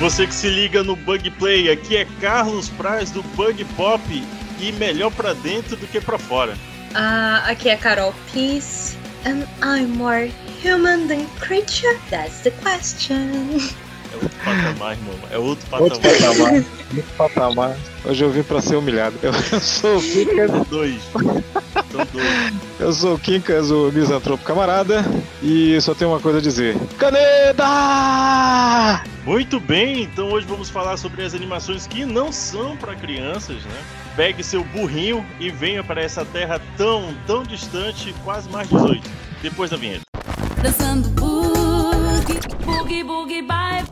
Você que se liga no Bug Play, aqui é Carlos Praz do Bug Pop e melhor pra dentro do que pra fora. Ah, aqui é Carol Peace and I'm more human than creature? That's the question. É outro patamar, irmão. É outro patamar. Outro patamar. Outro patamar. Hoje eu vim pra ser humilhado. Eu, eu sou o Quincas. Dois. São dois. Eu sou o Quincas, o misantropo camarada. E só tenho uma coisa a dizer: Caneda! Muito bem, então hoje vamos falar sobre as animações que não são pra crianças, né? Pegue seu burrinho e venha para essa terra tão, tão distante, quase mais 18. Depois da vinheta. Dançando boogie, boogie, bye.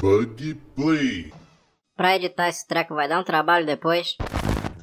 Bug Play. Pra editar esse treco vai dar um trabalho depois.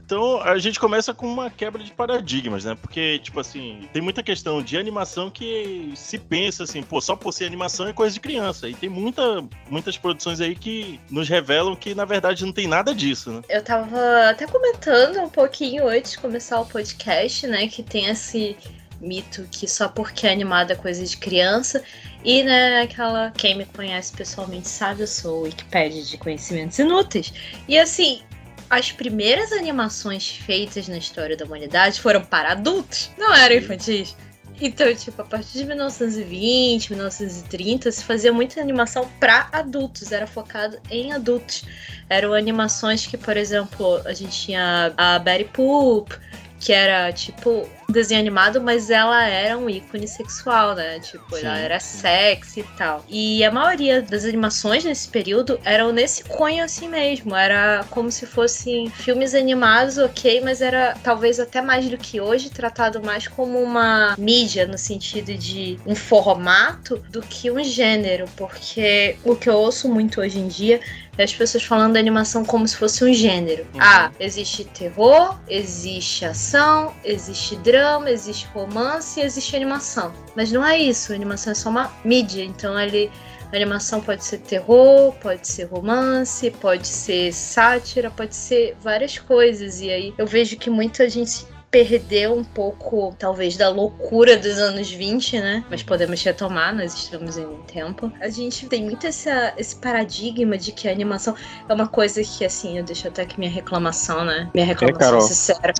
Então a gente começa com uma quebra de paradigmas, né? Porque, tipo assim, tem muita questão de animação que se pensa assim, pô, só por ser animação é coisa de criança. E tem muita, muitas produções aí que nos revelam que, na verdade, não tem nada disso, né? Eu tava até comentando um pouquinho antes de começar o podcast, né? Que tem esse mito que só porque é animada é coisa de criança. E, né, aquela. Quem me conhece pessoalmente sabe, eu sou Wikipedia de conhecimentos inúteis. E assim. As primeiras animações feitas na história da humanidade foram para adultos, não eram infantis. Então, tipo, a partir de 1920, 1930, se fazia muita animação para adultos, era focado em adultos. Eram animações que, por exemplo, a gente tinha a Betty Poop, que era tipo desenho animado, mas ela era um ícone sexual, né? Tipo, Sim, ela era sim. sexy e tal. E a maioria das animações nesse período eram nesse cunho assim mesmo. Era como se fossem filmes animados, ok, mas era talvez até mais do que hoje, tratado mais como uma mídia, no sentido de um formato, do que um gênero. Porque o que eu ouço muito hoje em dia as pessoas falando da animação como se fosse um gênero. Uhum. Ah, existe terror, existe ação, existe drama, existe romance, existe animação. Mas não é isso, a animação é só uma mídia, então ele a animação pode ser terror, pode ser romance, pode ser sátira, pode ser várias coisas. E aí eu vejo que muita gente perdeu um pouco, talvez, da loucura dos anos 20, né? Mas podemos retomar, nós estamos em tempo. A gente tem muito essa, esse paradigma de que a animação é uma coisa que, assim, eu deixo até aqui minha reclamação, né? Minha reclamação Carol? sincera.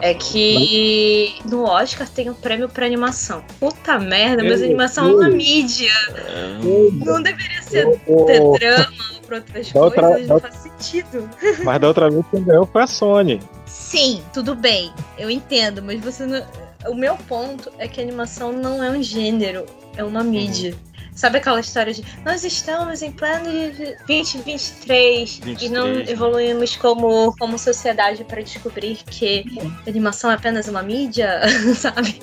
É que no Oscar tem um prêmio pra animação. Puta merda, mas animação é uma mídia. É, Não deveria ser drama ou pra outras Da outra- coisas, não da- faz sentido. Mas da outra vez quem ganhou foi a Sony. Sim, tudo bem, eu entendo, mas você não. O meu ponto é que a animação não é um gênero, é uma mídia. Sabe aquela história de nós estamos em plano de 2023 e não 23, né? evoluímos como, como sociedade para descobrir que animação é apenas uma mídia, sabe?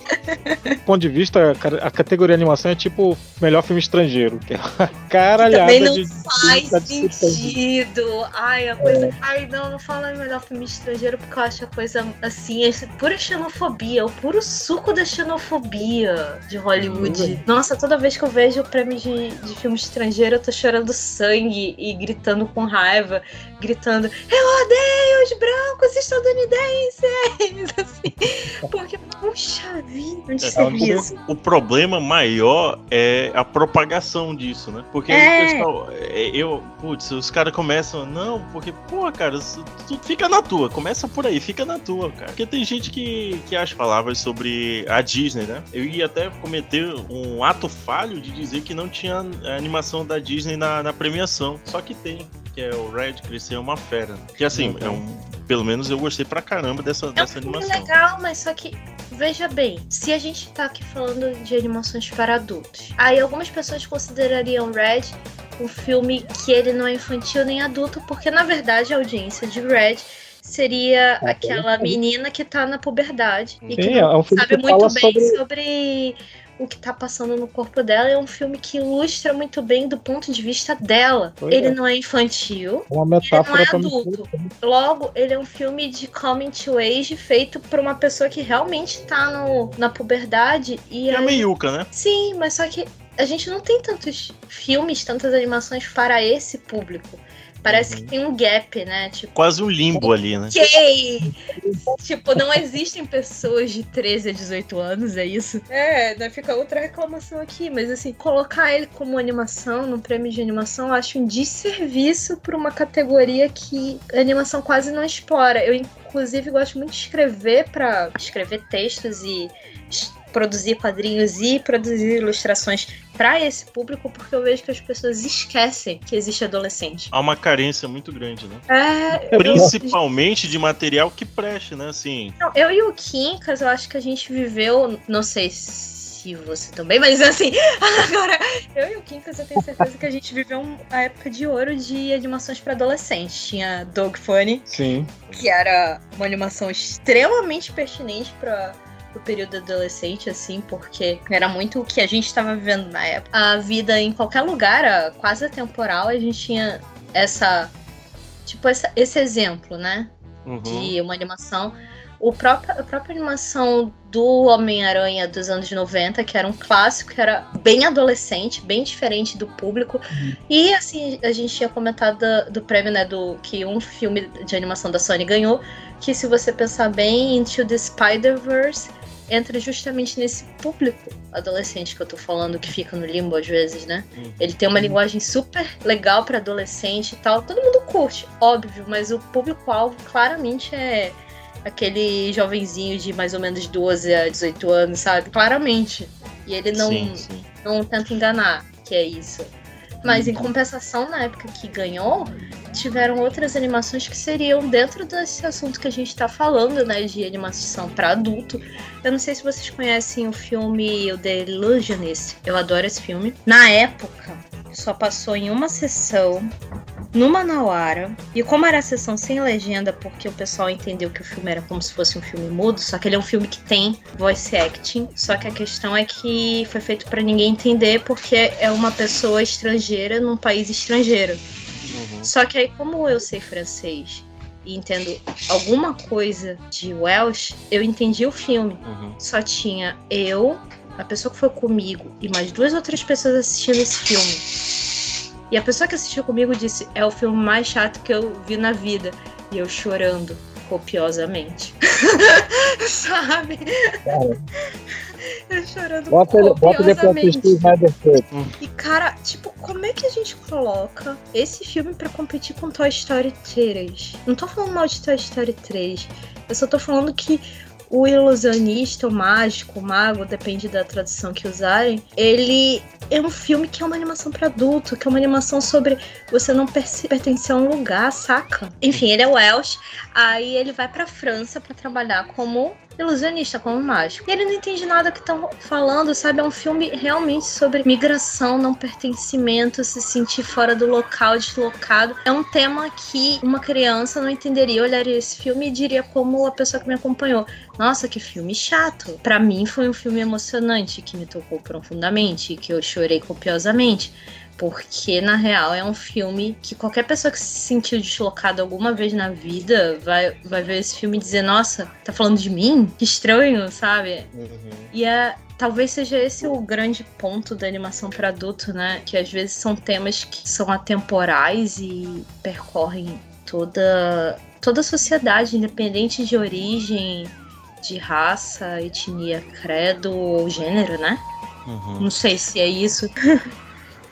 Do ponto de vista, a categoria animação é tipo melhor filme estrangeiro. Que é caralhada Também não de. faz de- sentido. Ai, a coisa. Ai, não, não fala melhor filme estrangeiro porque eu acho a coisa assim, é pura xenofobia, o puro suco da xenofobia de Hollywood. Nossa, toda vez que eu vejo o prêmio de, de filme estrangeiro, eu tô chorando sangue e gritando com raiva, gritando: Eu odeio os brancos estadunidenses! Assim, porque, puxa vida, onde É, um viu isso? O problema maior é a propagação disso, né? Porque aí É. o pessoal, é, eu, putz, os caras começam, não, porque, pô, cara, tu fica na tua, começa por aí, fica na tua, cara. Porque tem gente que, que acha palavras sobre a Disney, né? Eu ia até cometer um ato falho de dizer que não tinha a animação da Disney na, na premiação, só que tem. Que é o Red Crescer é uma fera. Que assim, é um. Pelo menos eu gostei pra caramba dessa, É um dessa animação. legal, mas só que, veja bem, se a gente tá aqui falando de animações para adultos, aí algumas pessoas considerariam Red um filme que ele não é infantil nem adulto, porque na verdade a audiência de Red seria É, aquela sim. menina que tá na puberdade e que Sim, é um filme sabe que muito bem sobre- sobre o que tá passando no corpo dela. É um filme que ilustra muito bem do ponto de vista dela. Pois ele é. não é infantil, Uma metáfora é pra adulto. Logo, ele é um filme de coming to age feito por uma pessoa que realmente tá no, na puberdade. E É a aí- meiuca, né? Sim, mas só que a gente não tem tantos filmes, tantas animações para esse público. Parece Uhum. que tem um gap, né? Tipo, Quase um limbo ali, né? ok! tipo, não existem pessoas de 13 a 18 anos, é isso? É, né? Fica outra reclamação aqui, mas assim, colocar ele como animação, num prêmio de animação, eu acho um desserviço pra uma categoria que a animação quase não explora. Eu, inclusive, gosto muito de escrever para escrever textos e produzir quadrinhos e produzir ilustrações pra esse público, porque eu vejo que as pessoas esquecem que existe adolescente. Há uma carência muito grande, né? É, eu- Principalmente de material que preste, né? Assim, Não, eu e o Quincas, eu acho que a gente viveu, não sei se você também, mas assim, agora, eu e o Quincas, eu tenho certeza que a gente viveu um- a época de ouro de animações pra adolescentes. Tinha Dog Funny, Sim. que era uma animação extremamente pertinente para o período adolescente, assim, porque era muito o que a gente estava vivendo na época. A vida em qualquer lugar, a- quase atemporal, a gente tinha essa. Tipo, essa- esse exemplo, né? uhum. de uma animação. O próprio, a própria animação do Homem-Aranha dos anos 90, que era um clássico, que era bem adolescente, bem diferente do público. E assim, a gente tinha comentado do, do prêmio, né, do que um filme de animação da Sony ganhou, que se você pensar bem, Into the Spider-Verse entra justamente nesse público adolescente que eu tô falando, que fica no limbo às vezes, né? Uhum. Ele tem uma linguagem super legal pra adolescente e tal. Todo mundo curte, óbvio, mas o público-alvo claramente é aquele jovenzinho de mais ou menos 12 a 18 anos, sabe? Claramente. E ele não, Sim, sim. não tenta enganar que é isso. Mas em compensação, na época que ganhou, tiveram outras animações que seriam dentro desse assunto que a gente tá falando, né? De animação pra adulto. Eu não sei se vocês conhecem o filme The Illusionist. Eu adoro esse filme. Na época, só passou em uma sessão no Manauara. E como era a sessão sem legenda, porque o pessoal entendeu que o filme era como se fosse um filme mudo, só que ele é um filme que tem voice acting. Só que a questão é que foi feito pra ninguém entender, porque é uma pessoa estrangeira num país estrangeiro. Uhum. Só que aí, como eu sei francês e entendo alguma coisa de Welsh, eu entendi o filme. Uhum. Só tinha eu, a pessoa que foi comigo e mais duas outras pessoas assistindo esse filme. E a pessoa que assistiu comigo disse: é o filme mais chato que eu vi na vida. E eu chorando copiosamente. Sabe? Eu chorando Bota ele, bota ele pra copiosamente. assistir. E, cara, tipo, como é que a gente coloca esse filme pra competir com Toy Story 3? Não tô falando mal de Toy Story 3. Eu só tô falando que o ilusionista, o mágico, o mago, depende da tradução que usarem, ele é um filme que é uma animação pra adulto, que é uma animação sobre você não pertencer a um lugar, saca? Enfim, ele é Welsh, aí ele vai pra França pra trabalhar como ilusionista, como mágico. E ele não entende nada que estão falando, sabe? É um filme realmente sobre migração, não pertencimento, se sentir fora do local, deslocado. É um tema que uma criança não entenderia, olharia esse filme e diria como a pessoa que me acompanhou. Nossa, que filme chato. Pra mim foi um filme emocionante, que me tocou profundamente, que eu chorei copiosamente. Porque, na real, é um filme que qualquer pessoa que se sentiu deslocada alguma vez na vida vai, vai ver esse filme e dizer: Nossa, tá falando de mim? Que estranho, sabe? Uhum. E é, talvez seja esse o grande ponto da animação para adulto, né? Que às vezes são temas que são atemporais e percorrem toda, toda a sociedade, independente de origem, de raça, etnia, credo ou gênero, né? Uhum. Não sei se é isso.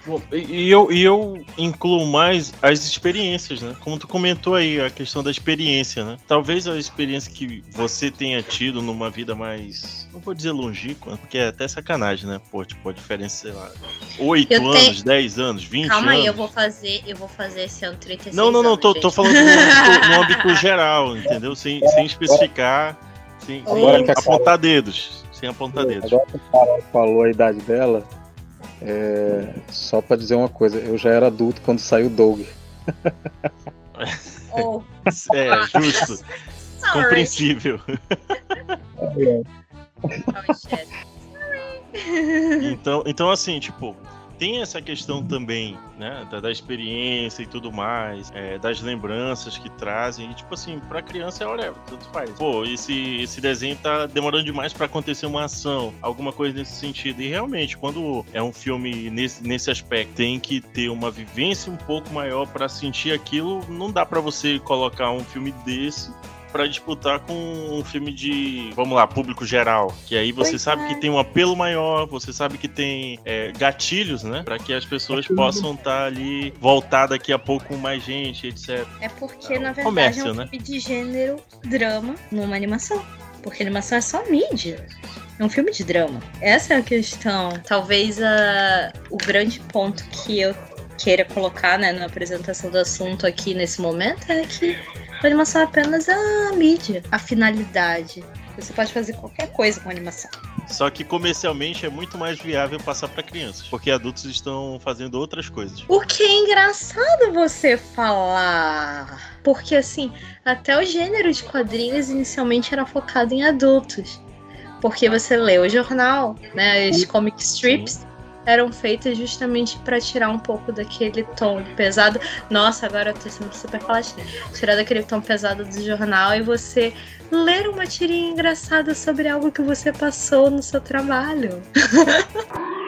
Bom, e eu, e eu incluo mais as experiências, né? Como tu comentou aí, a questão da experiência, né? Talvez a experiência que você tenha tido numa vida mais. Não vou dizer longínqua, porque é até sacanagem, né? Pô, tipo, a diferença, sei lá. 8 Eu anos, tenho- 10 anos, 20 Calma anos. aí, eu vou fazer, eu vou fazer esse ano 36 Não, não, não, anos, tô, gente. tô falando no âmbito, no âmbito geral, entendeu? Sem, sem especificar, sem, sem apontar dedos. Sem apontar dedos. Agora que falou a idade dela, é, só pra dizer uma coisa, eu já era adulto quando saiu Doug. Oh, É, justo, sorry. compreensível. Oh, shit. Então, então assim, tipo, tem essa questão também, né? Da, da experiência e tudo mais, é, das lembranças que trazem. E, tipo assim, pra criança é whatever, tudo faz. Pô, esse, esse desenho tá demorando demais pra acontecer uma ação, alguma coisa nesse sentido. E realmente, quando é um filme nesse, nesse aspecto, tem que ter uma vivência um pouco maior pra sentir aquilo. Não dá pra você colocar um filme desse pra disputar com um filme de, vamos lá, público geral. Que aí você Pois sabe é. que tem um apelo maior, você sabe que tem é, gatilhos, né? Pra que as pessoas possam estar ali, voltar daqui a pouco com mais gente, etc. É porque, É na verdade, comércio, é um né? filme de gênero drama numa animação. Porque animação é só mídia. É um filme de drama. Essa é a questão. Talvez a, o grande ponto que eu queira colocar né, na apresentação do assunto aqui nesse momento é que a animação é apenas a mídia, a finalidade. Você pode fazer qualquer coisa com animação. Só que comercialmente é muito mais viável passar pra crianças, porque adultos estão fazendo outras coisas. O que é engraçado você falar. Porque, assim, até o gênero de quadrinhos inicialmente era focado em adultos. Porque você lê o jornal, né? As comic strips eram feitas justamente pra tirar um pouco daquele tom pesado. Nossa, agora eu tô sendo super falastinha. Tirar daquele tom pesado do jornal e você ler uma tirinha engraçada sobre algo que você passou no seu trabalho.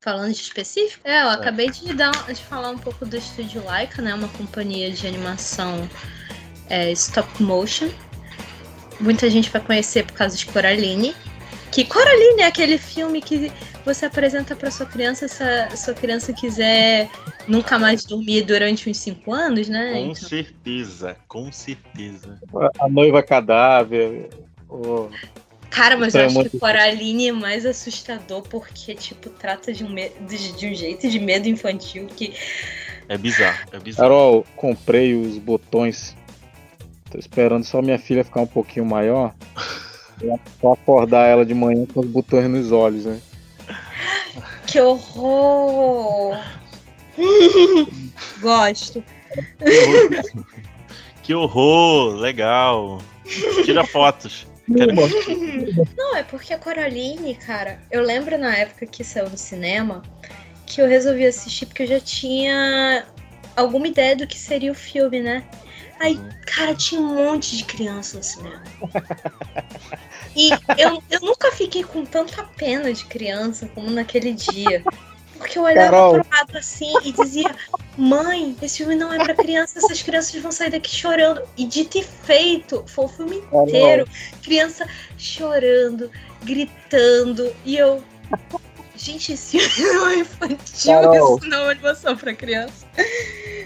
Falando de específico, é, eu acabei de, dar, de falar um pouco do Estúdio Laika, né? Uma companhia de animação é, stop motion. Muita gente vai conhecer por causa de Coraline. Que Coraline é aquele filme que você apresenta pra sua criança se a sua criança quiser nunca mais dormir durante uns 5 anos, né? Com Então, certeza, com certeza. A noiva cadáver. o- Cara, mas Então eu é acho muito que Coraline é mais assustador porque, tipo, trata de um, me- de, de um jeito de medo infantil que. É bizarro, é bizarro. Carol, comprei os botões. Tô esperando só minha filha ficar um pouquinho maior. Pra acordar ela de manhã com os botões nos olhos, né? Que horror! Gosto. Que horror, legal. Tira fotos. Não, é porque a Coraline, cara, eu lembro na época que saiu no cinema que eu resolvi assistir porque eu já tinha alguma ideia do que seria o filme, né? Aí, cara, tinha um monte de criança no cinema. E eu, eu nunca fiquei com tanta pena de criança como naquele dia. Porque eu olhava Carol. pro lado assim e dizia: Mãe, esse filme não é pra criança, essas crianças vão sair daqui chorando. E dito e feito, foi o filme Carol. inteiro. Criança chorando, gritando. E eu. Gente, esse filme não é infantil, Carol. isso não é uma animação pra criança.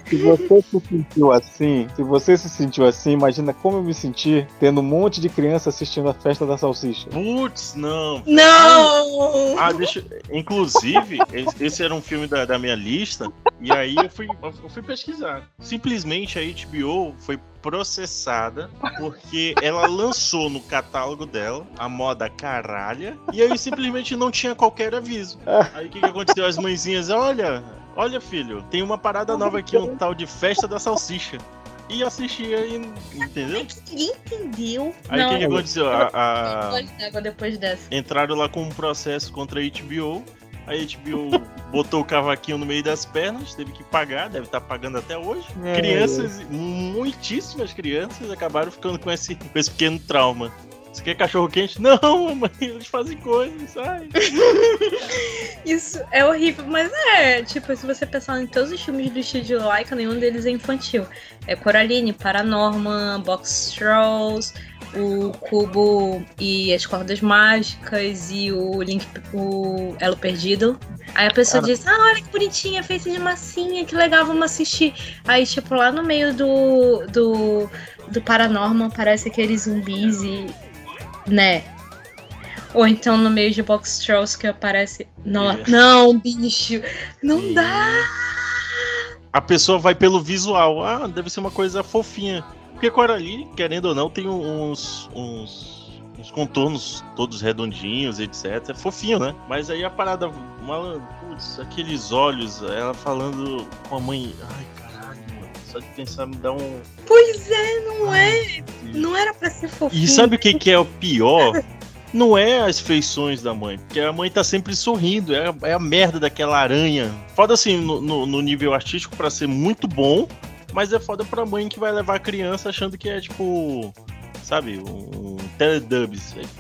Se você se sentiu assim, se você se sentiu assim, imagina como eu me senti tendo um monte de criança assistindo a festa da salsicha. Putz, não. Não! Ah, deixa. Inclusive, esse- era um filme da, da minha lista. E aí eu fui, eu fui pesquisar. Simplesmente a HBO foi processada porque ela lançou no catálogo dela a moda caralha. E aí simplesmente não tinha qualquer aviso. Aí o que, que aconteceu? As mãezinhas, olha, olha, filho, tem uma parada nova aqui, um tal de festa da salsicha. E assistia e. Entendeu? Ninguém entendeu. Aí o que, que aconteceu? A- a- depois dessa. entraram lá com um processo contra a HBO. A HBO botou o cavaquinho no meio das pernas, teve que pagar, deve estar pagando até hoje. É. Crianças, muitíssimas crianças, acabaram ficando com esse, com esse pequeno trauma. Você quer cachorro quente? Não, mamãe, eles fazem coisas, sai. Isso é horrível, mas é, tipo, se você pensar em todos os filmes do estúdio Laika, nenhum deles é infantil. É Coraline, Paranorman, Box Trolls, o Cubo e as Cordas Mágicas e o Link, o Elo Perdido. Aí a pessoa Cara. diz, ah, olha que bonitinha, feita de massinha, que legal, vamos assistir. Aí, tipo, lá no meio do, do, do Paranorman parece aqueles zumbis e. né? Ou então no meio de Box Trolls que aparece. Não, É. não bicho! Não E dá! A pessoa vai pelo visual. Ah, deve ser uma coisa fofinha. Porque Coraline, querendo ou não, tem uns, uns, uns contornos todos redondinhos, etc. É fofinho, né? Mas aí a parada. Uma, putz, aqueles olhos, ela falando com a mãe. Ai, mano. Só de pensar me dá um. Pois é, não é! Não era pra ser fofinho. E sabe o que, que é o pior? não é as feições da mãe, porque a mãe tá sempre sorrindo, é, a- é a merda daquela aranha. Foda assim, no, no- no nível artístico pra ser muito bom, mas é foda pra mãe que vai levar a criança achando que é tipo, sabe, um,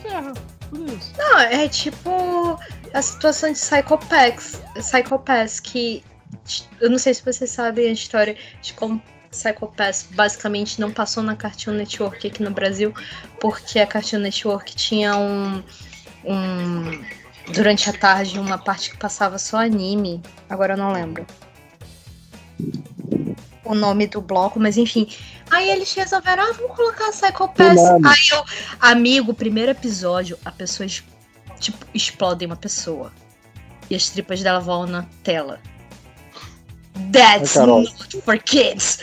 ferra, por isso. Não, é tipo a situação de Psychopaths, Psychopaths que eu não sei se vocês sabem a história de como Psychopaths basicamente não passou na Cartoon Network aqui no Brasil, porque a Cartoon Network tinha um, um durante a tarde uma parte que passava só anime, agora eu não lembro o nome do bloco, mas enfim. Aí eles resolveram, ah, vamos colocar Psychopaths. Tsunami. Aí eu, amigo, primeiro episódio, a pessoa, es- tipo, explode uma pessoa. E as tripas dela voam na tela. That's Ai, not for kids.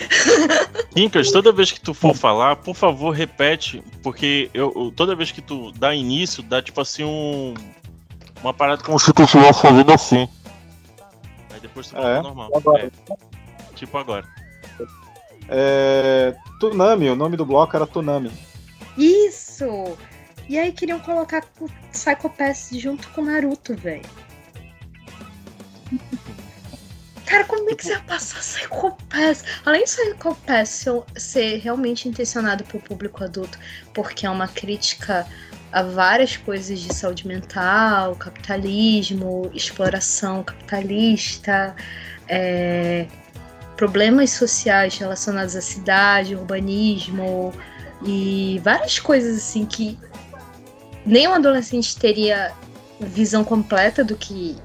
Quincas, toda vez que tu for falar, por favor, repete, porque eu, toda vez que tu dá início, dá tipo assim um. Uma parada como se tu estivesse fazendo assim. Aí depois tu volta É? normal. Agora. É, tipo agora. É, Tunami, o nome do bloco era Tunami. Isso! E aí queriam colocar o Psychopaths junto com Naruto, velho. Que você vai passar Psychopaths? Além de Psychopaths ser, realmente intencionado pro público adulto, porque é uma crítica a várias coisas de saúde mental, capitalismo, exploração capitalista, é, problemas sociais relacionados à cidade, urbanismo e várias coisas assim que nem um adolescente teria visão completa do que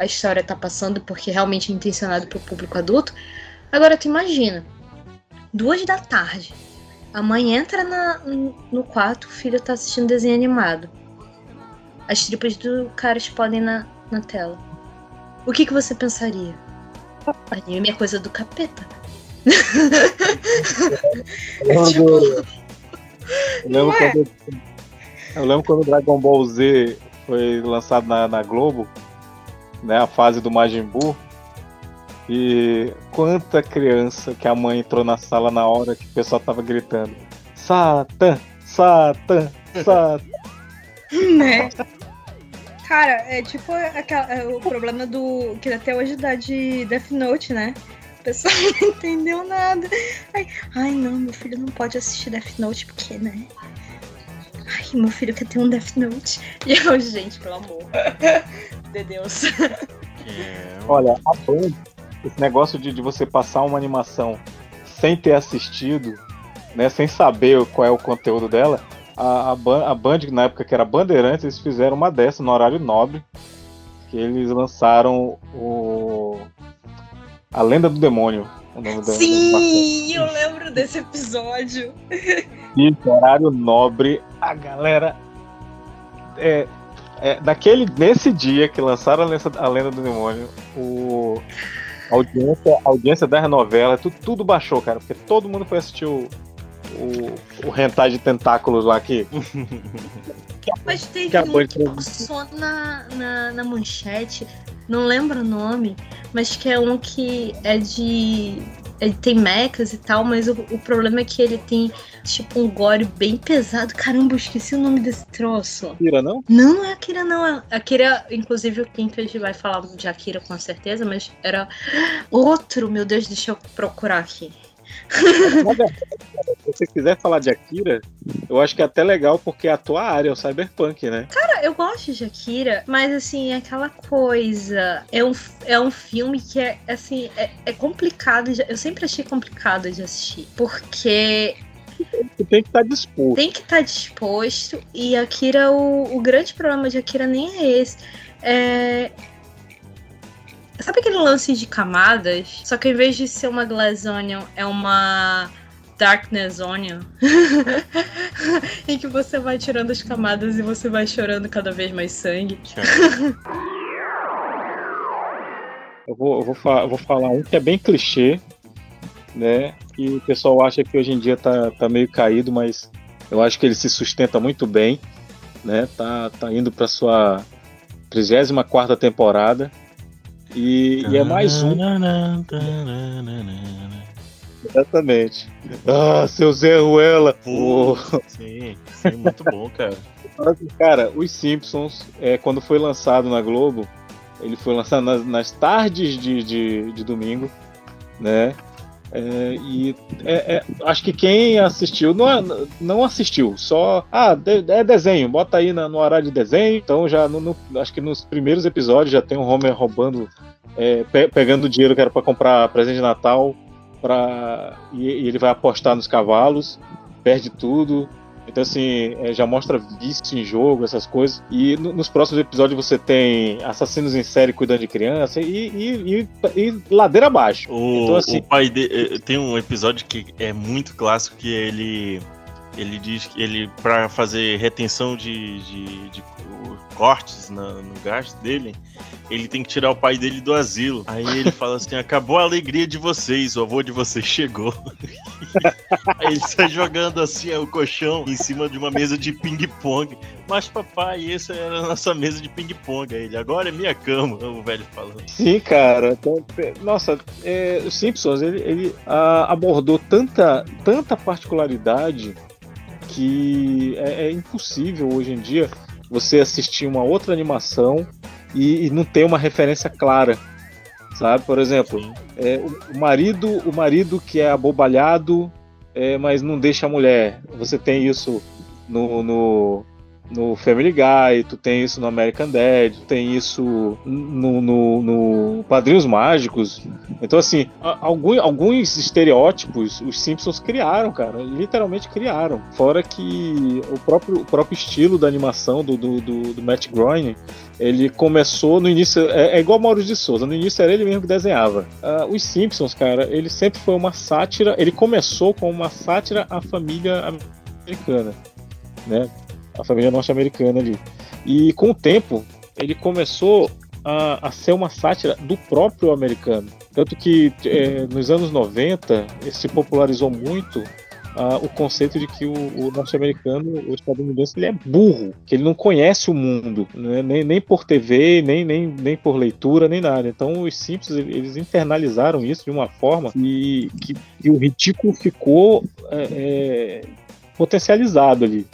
a história tá passando, porque realmente é intencionado pro público adulto. Agora tu imagina, duas da tarde, a mãe entra na- no quarto, o filho tá assistindo desenho animado. As tripas do cara explodem na, na tela. O que, que você pensaria? Anime é coisa do capeta. Eu Tipo, lembro, eu lembro não é? quando, eu lembro quando o Dragon Ball Z foi lançado na, na Globo, né, a fase do Majin Buu, e quanta criança que a mãe entrou na sala na hora que o pessoal tava gritando Satan, Satan, Satan. Né? Cara, é tipo aquela- é o problema do. que até hoje dá de Death Note, né? O pessoal não entendeu nada. Ai, ai, não, meu filho não pode assistir Death Note porque, né? Ai, meu filho quer ter um Death Note. E eu, gente, pelo amor de Deus. É, Olha, a Band, esse negócio de, de você passar uma animação sem ter assistido, né, sem saber qual é o conteúdo dela, a, a, Ban- a Band, na época que era Bandeirantes, eles fizeram uma dessa no horário nobre, que eles lançaram o A Lenda do Demônio. O nome da- Sim, eu lembro desse episódio. Isso, horário nobre, a galera. É, é, naquele, nesse dia que lançaram a Lenda, a Lenda do Demônio, o, a, audiência, a audiência da novela, tudo, tudo baixou, cara, porque todo mundo foi assistir o, o, o hentai de tentáculos lá que. Mas teve um que passou na, na, na manchete, não lembro o nome, mas que é um que é de. Ele tem mechas e tal, mas o, o problema é que ele tem, tipo, um gore bem pesado. Caramba, eu esqueci o nome desse troço. Tira, não? Não, não é Akira, não. É Akira, inclusive o Kinkage vai falar de Akira com certeza, mas era outro. Meu Deus, deixa eu procurar aqui. Se você quiser falar de Akira, eu acho que é até legal porque a tua área é o cyberpunk, né? Cara, eu gosto de Akira, mas assim, é aquela coisa. É um, é um filme que é assim, é, é complicado. de- eu sempre achei complicado de assistir. Porque tem que estar disposto. tem que estar disposto. E Akira, o, o grande problema de Akira nem é esse. É. Sabe aquele lance de camadas? Só que ao invés de ser uma Glass é uma Darkness Onion. em que você vai tirando as camadas e você vai chorando cada vez mais sangue. Eu vou, eu vou, eu vou falar um que é bem clichê, né? Que o pessoal acha que hoje em dia tá, tá meio caído, mas eu acho que ele se sustenta muito bem, né? Tá, tá indo para sua 34 temporada. E, e é mais um, exatamente. Ah, seu Zé Ruela! Pô, sim, sim, muito bom, cara. Cara, os Simpsons, é, quando foi lançado na Globo, ele foi lançado nas, nas tardes de, de, de domingo, né? É, e é, é, acho que quem assistiu não, não assistiu, só ah, de, é desenho, bota aí na, no horário de desenho. Então já no, no- acho que nos primeiros episódios já tem o Homer roubando, é, pe- pegando dinheiro que era para comprar presente de Natal, pra, e, e ele vai apostar nos cavalos, perde tudo. Então, assim, é, já mostra vício em jogo, essas coisas. E no- nos próximos episódios você tem assassinos em série cuidando de criança e, e- e- e ladeira abaixo. O, Então, assim- o pai dele. Tem um episódio que é muito clássico que ele. Ele diz que ele, pra fazer retenção de, de, de cortes na- no gasto dele, ele tem que tirar o pai dele do asilo. Aí ele fala assim: acabou a alegria de vocês, o avô de vocês chegou. Aí ele sai jogando assim o colchão em cima de uma mesa de ping-pong. Mas papai, essa era a nossa mesa de ping-pong. Ele, agora é minha cama, o velho falando. Sim, cara. Então, é, Nossa, é, os Simpsons ele, ele, ah, abordou tanta, tanta particularidade que é, é impossível hoje em dia você assistir uma outra animação e, e não ter uma referência clara, sabe? Por exemplo, é, o, o marido, o marido que é abobalhado, é, mas não deixa a mulher. Você tem isso no, no, no Family Guy, tu tem isso no American Dad, tu tem isso no, no, no Padrinhos Mágicos. Então, assim, a- algum- alguns estereótipos os Simpsons criaram, cara. Literalmente criaram. Fora que o próprio, o próprio estilo da animação do, do, do, do Matt Groening ele começou no início. É, é igual Maurício de Souza, no início era ele mesmo que desenhava. Ah, os Simpsons, cara, ele sempre foi uma sátira. Ele começou com uma sátira à família americana, né? A família norte-americana ali. E com o tempo, ele começou a, a ser uma sátira do próprio americano. Tanto que é, nos anos 90 se popularizou muito ah, o conceito de que o, o norte-americano, o estadunidense, ele é burro, que ele não conhece o mundo, né? nem, nem por TV, nem, nem, nem por leitura, nem nada. Então os Simpsons ele- eles internalizaram isso de uma forma e que, que o ridículo ficou é, é, potencializado ali.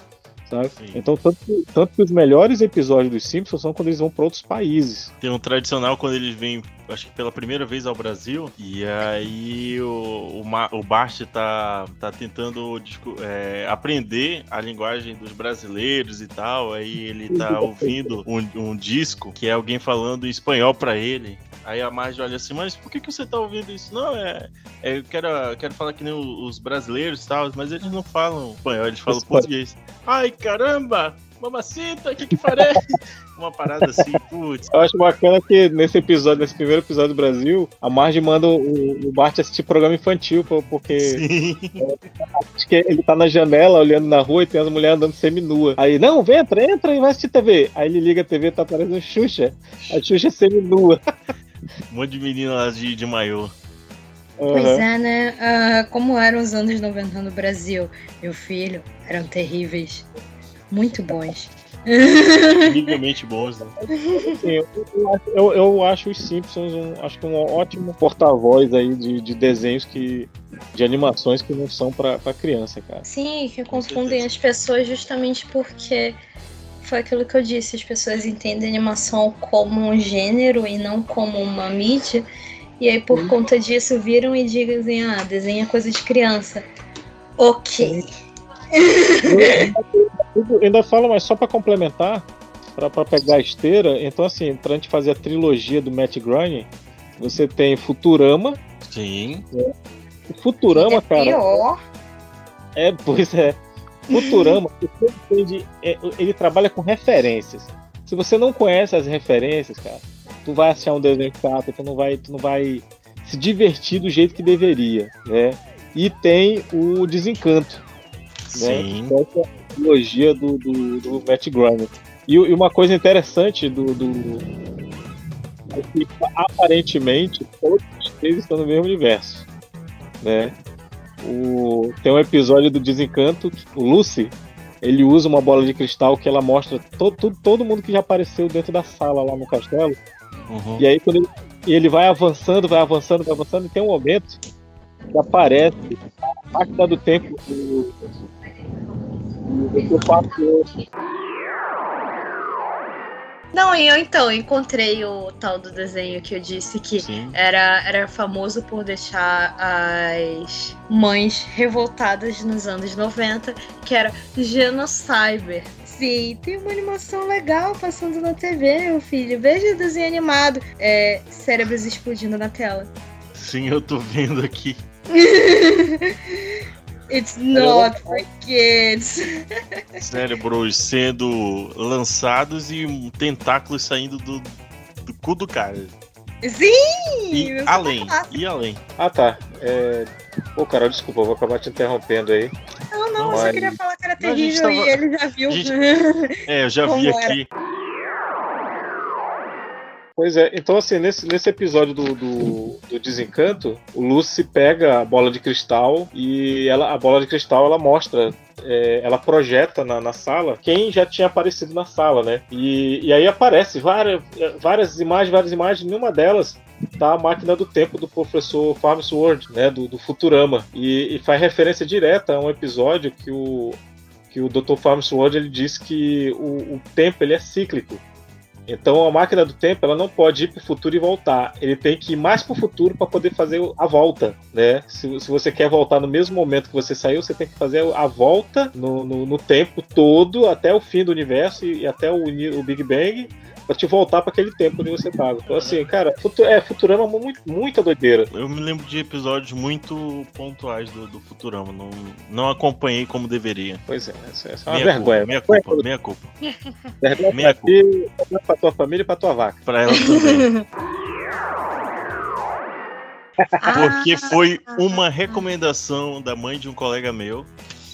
Sabe? Sim. Então, tanto, que- tanto que os melhores episódios dos Simpsons são quando eles vão para outros países. Tem um tradicional quando eles vêm, acho que pela primeira vez ao Brasil, e aí o, o, o Bart tá, tá tentando é, aprender a linguagem dos brasileiros e tal, aí ele tá ouvindo um, um disco que é alguém falando em espanhol pra ele. Aí a Marge olha assim, mas por que, que você tá ouvindo isso? Não, é. é, eu quero, eu quero falar que nem os brasileiros e tal, mas eles não falam espanhol, eles falam português. Ai, caramba! Mamacita, o que que parece? Uma parada assim, putz. Eu acho bacana que nesse episódio, nesse primeiro episódio do Brasil, a Marge manda o, o Bart assistir programa infantil, porque Sim. acho que ele tá na janela olhando na rua e tem as mulheres andando seminua. Aí, não, vem, entra, entra e vai assistir TV. Aí ele liga a TV tá parecendo Xuxa. A Xuxa é seminua. Um monte de menina lá de, de maiô. Pois Aham. é, né? Ah, como eram os anos 90 no Brasil? Meu filho, eram terríveis. Muito bons. Incrivelmente bons, né? Sim, eu, eu acho- eu, acho os Simpsons um, acho que um ótimo porta-voz aí de, de desenhos que. de animações que não são pra, pra criança, cara. Sim, que Com confundem certeza. as pessoas justamente porque foi aquilo que eu disse, as pessoas entendem animação como um gênero e não como uma mídia. E aí por conta disso viram e dizem, ah, desenho é coisa de criança. Ok. Eu ainda falo, mas só pra complementar, pra, pra pegar a esteira, então assim, pra gente fazer a trilogia do Matt Groening, você tem Futurama. Sim. O Futurama, é cara, pior. é, pois é. Futurama, entende, é, ele trabalha com referências. Se você não conhece as referências, cara, tu vai achar um desenho chato, tu não vai, tu não vai se divertir do jeito que deveria, né? E tem o Desencanto, né? Sim. É a trilogia do, do, do Matt Groening. E, e uma coisa interessante do, do é que aparentemente todos eles estão no mesmo universo, né? O, tem um episódio do Desencanto, que o Lucy, ele usa uma bola de cristal que ela mostra to, to- todo mundo que já apareceu dentro da sala lá no castelo. Uhum. E aí quando ele, e ele vai avançando, vai avançando, vai avançando, e tem um momento que aparece a máquina do tempo do, Dr. Pato. Não, e eu então encontrei o tal do desenho que eu disse que Sim. era, era famoso por deixar as mães revoltadas nos anos 90, que era Genocyber. Sim, tem uma animação legal passando na TV, meu filho. Veja o desenho animado. É, cérebros explodindo na tela. Sim, eu tô vendo aqui. It's not for kids. Cérebros sendo lançados e um tentáculos saindo do, do cu do cara. Sim! E além, e além. Ah, tá. É... Pô, Carol, desculpa, eu vou acabar te interrompendo aí. Não, não, eu Mas- só queria falar que era Não, terrível tava- e ele já viu. Gente- É, eu já vi Como era? aqui. Pois é, então assim, nesse, nesse episódio do, do, do Desencanto, o Lucy pega a bola de cristal e ela, a bola de cristal ela mostra, é, ela projeta na, na sala quem já tinha aparecido na sala, né? E, e aí aparece várias, várias imagens, várias imagens, nenhuma delas tá a máquina do tempo do professor Farnsworth, né? Do, do Futurama. E, e faz referência direta a um episódio que o, que o Dr. Farnsworth ele diz que o, o tempo ele é cíclico. Então a máquina do tempo ela não pode ir para o futuro e voltar. Ele tem que ir mais para o futuro para poder fazer a volta, né? Se, se você quer voltar no mesmo momento que você saiu, você tem que fazer a volta no, no, no tempo todo até o fim do universo e, e até o, o Big Bang para te voltar para aquele tempo onde você estava. Então assim, cara, futu é Futurama é muito, muita doideira. Eu me lembro de episódios muito pontuais do, do Futurama. Não, não acompanhei como deveria. Pois é, essa, essa é uma Minha vergonha. culpa, minha culpa, minha culpa. Vergonha minha pra ti, vergonha pra tua família e pra tua vaca. Pra ela também. Ah, Porque foi uma recomendação da mãe de um colega meu.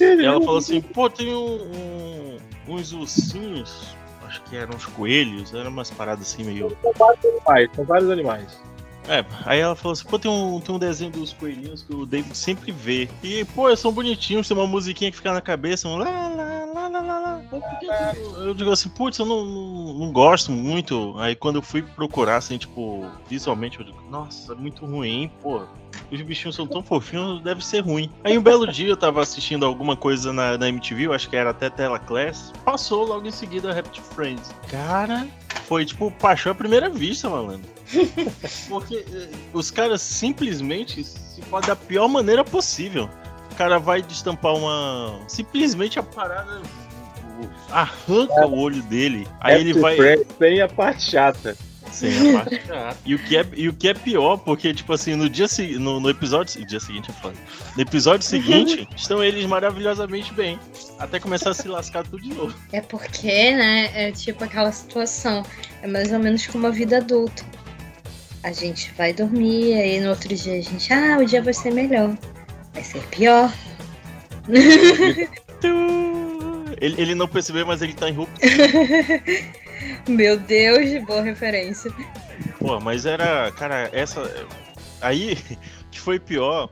Ela falou assim: pô, tem um- um- uns ursinhos, acho que eram uns coelhos, eram umas paradas assim meio. São vários animais, são vários animais. É, aí ela falou assim: pô, tem um, tem um desenho dos coelhinhos que o David sempre vê. E, pô, eles são bonitinhos, tem uma musiquinha que fica na cabeça, um lá, lá, lá, lá, lá, lá. Por que que Eu eu digo assim, putz, eu não, não, não gosto muito. Aí quando eu fui procurar, assim, tipo, visualmente, eu digo, nossa, é muito ruim, pô. Os bichinhos são tão fofinhos, deve ser ruim. Aí um belo dia eu tava assistindo alguma coisa na, na MTV, eu acho que era até Tela Class. Passou logo em seguida a Rapid Friends. Cara, foi tipo paixão à primeira vista, malandro. Porque eh, os caras simplesmente se fazem da pior maneira possível. O cara vai destampar uma. Simplesmente a parada arranca o olho dele. Aí ele vai. Tem a parte chata. Sem a parte chata. E o que é, e o que é pior, porque, tipo assim, no dia se- no, no episódio. Dia seguinte é foda. No episódio seguinte, estão eles maravilhosamente bem. Até começar a se lascar tudo de novo. É porque, né, é tipo aquela situação. É mais ou menos como a vida adulta. A gente vai dormir, aí no outro dia a gente, ah, o dia vai ser melhor. Vai ser pior. Ele, ele não percebeu, mas ele tá em roupa. Meu Deus, boa referência. Pô, mas era, cara, essa. Aí, que foi pior,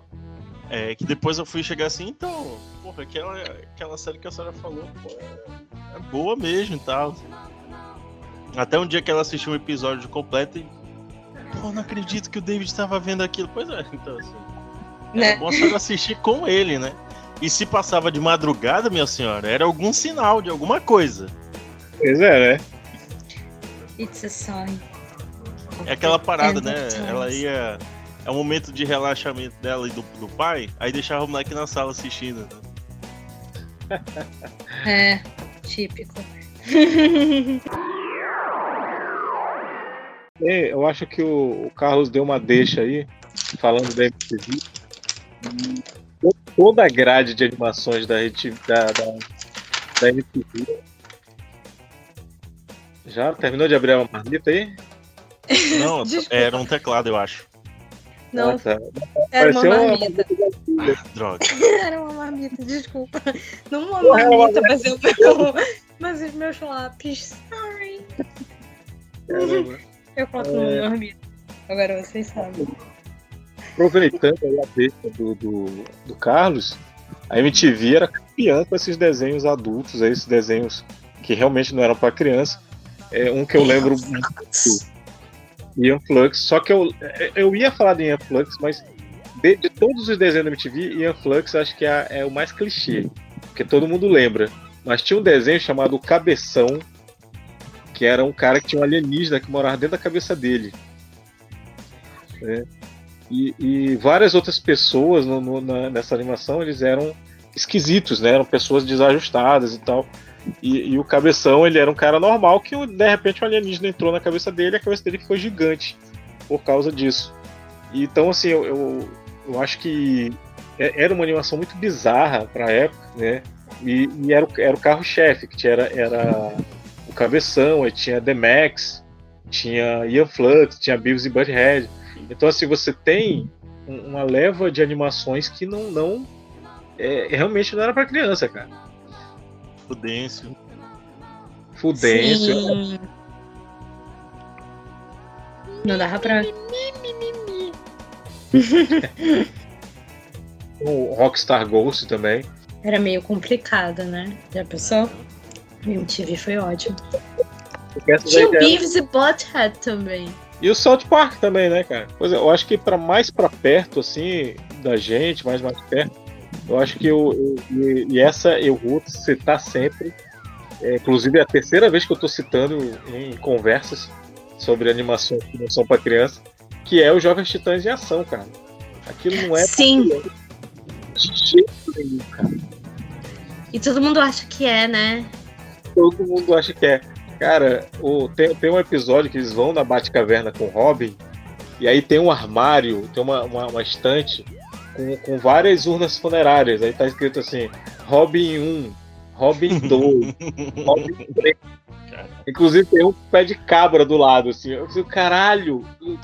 é que depois eu fui chegar assim, então, porra, aquela, aquela série que a senhora falou, pô, é, é boa mesmo e tal. Até um dia que ela assistiu um episódio completo e. Pô, não acredito que o David estava vendo aquilo. Pois é, então assim. É Né? bom só assistir com ele, né? E se passava de madrugada, minha senhora, era algum sinal de alguma coisa. Pois é, né? It's a sign. É aquela parada, né? Ela ia. É o momento de relaxamento dela e do, do pai, aí deixava o moleque na sala assistindo. Né? É, típico. É, eu acho que o, o Carlos deu uma deixa aí, falando da MTV. To- Toda a grade de animações da, da, da, da MTV. Já terminou de abrir uma marmita aí? Não, Desculpa. era um teclado, eu acho. Não, Ah, tá. era uma Pareceu uma- marmita. Droga. Era uma marmita, desculpa. Não uma marmita, mas eu meu, mas os meus lápis. Sorry. Caramba. Eu coloco numa marmita. Agora vocês sabem. Aproveitando aí a deixa do, do, do Carlos, a MTV era campeã com esses desenhos adultos, aí, esses desenhos que realmente não eram para criança. É um que eu lembro muito. Ian Flux, só que eu, eu ia falar de Ian Flux, mas de, de todos os desenhos da MTV, Ian Flux acho que é, é o mais clichê, porque todo mundo lembra. Mas tinha um desenho chamado Cabeção, que era um cara que tinha um alienígena que morava dentro da cabeça dele. né? E, e várias outras pessoas no- no- na- nessa animação eles eram esquisitos, né? Eram pessoas desajustadas e tal. E, e o cabeção ele era um cara normal que de repente um alienígena entrou na cabeça dele e a cabeça dele ficou gigante por causa disso. Então assim eu, eu, eu acho que é- era uma animação muito bizarra para época, né? E, e era, o- era o carro-chefe, que tinha, era, era o Cabeção, aí tinha The Max, tinha Ian Flux, tinha Beavis e Butthead. Então, assim, você tem um- uma leva de animações que não. não é, realmente não era para criança, cara. Fudêncio. Sim. Não dava pra. O Rockstar Ghost também. Era meio complicado, né? Já pensou? MTV foi ótimo. Tinha o Beavis e Butthead também. E o South Park também, né, cara? Pois é, eu acho que para mais para perto, assim, da gente, mais mais perto, eu acho que eu, eu- e, e essa eu vou citar sempre. É, inclusive é a terceira vez que eu tô citando em conversas sobre animações que não são para criança, que é o Jovens Titãs em Ação, cara. Aquilo não é pra Sim. jeito nenhum, cara. E todo mundo acha que é, né? Todo mundo acha que é. Cara, o, tem, tem um episódio que eles vão na Batcaverna com o Robin, e aí tem um armário, tem uma, uma, uma estante com, com várias urnas funerárias. Aí tá escrito assim: Robin 1, Robin 2, Robin 3. Inclusive tem um pé de cabra do lado, assim. Eu disse, caralho, não,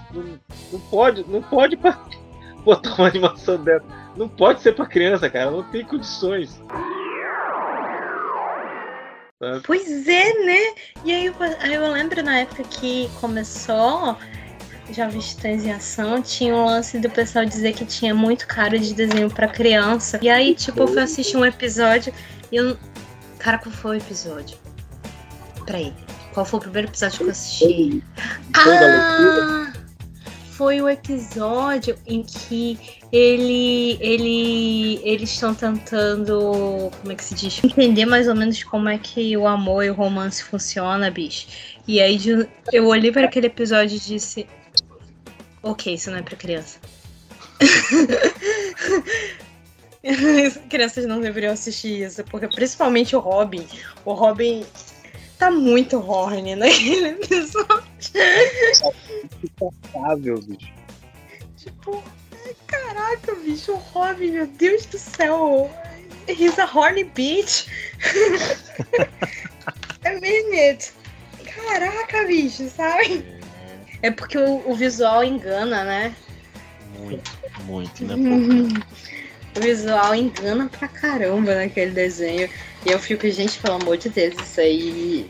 não- pode, não pode botar uma animação dessa. Não pode ser pra criança, cara, não tem condições. Pois é, né? E aí, eu- aí eu lembro na época que começou Jovens Titãs em Ação, tinha um lance do pessoal dizer que tinha muito cara de desenho pra criança. E aí, tipo, eu fui assistir um episódio e eu. Cara, qual foi o episódio? Peraí. Qual foi o primeiro episódio que eu assisti? Ah! Foi o episódio em que ele, ele, eles estão tentando, como é que se diz, entender mais ou menos como é que o amor e o romance funciona, bicho. E aí eu olhei para aquele episódio e disse, ok, isso não é para criança. Crianças não deveriam assistir isso, porque principalmente o Robin, o Robin tá muito horny naquele episódio. Insuportável, bicho. Tipo, caraca, bicho, o Robin, meu Deus do céu. He's a horny bitch. I mean it. Caraca, bicho, sabe? É porque o, o visual engana, né? Muito, muito, né? Uhum. O visual engana pra caramba naquele desenho. E eu fico, gente, pelo amor de Deus, isso aí.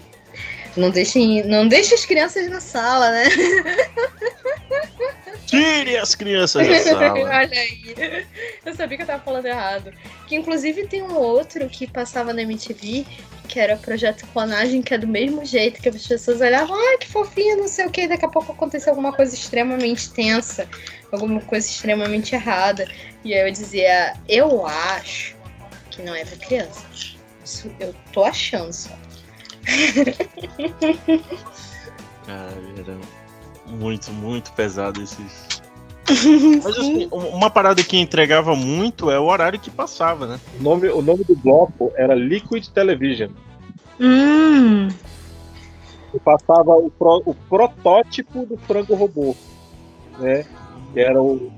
Não deixem, não deixem as crianças na sala, né? Tire as crianças da sala. Olha aí. Eu sabia que eu tava falando errado. Que inclusive tem um outro que passava na MTV, que era o Projeto Clonagem, que é do mesmo jeito, que as pessoas olhavam, ai, que fofinho, não sei o que, daqui a pouco aconteceu alguma coisa extremamente tensa, alguma coisa extremamente errada. E aí eu dizia, eu acho que não é pra criança. Isso eu tô achando só. Cara, era muito, muito pesado esses. Mas assim, um- uma parada que entregava muito é o horário que passava, né? O nome, o nome do bloco era Liquid Television. Hum. E passava o, pro- o protótipo do frango robô, né? Que era o.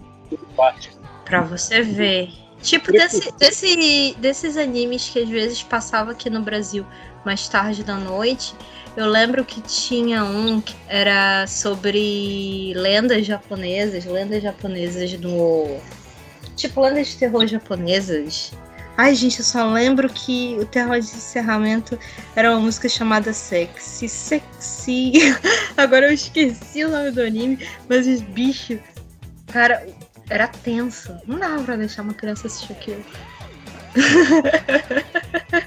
Pra você ver. Tipo, desse, desse- desses animes que às vezes passava aqui no Brasil mais tarde da noite, eu lembro que tinha um que era sobre lendas japonesas, lendas japonesas no. Tipo, lendas de terror japonesas. Ai, gente, eu só lembro que o terror de encerramento era uma música chamada Sexy. Sexy. Agora eu esqueci o nome do anime, mas os bichos. Cara, era tenso. Não dava pra deixar uma criança assistir aquilo.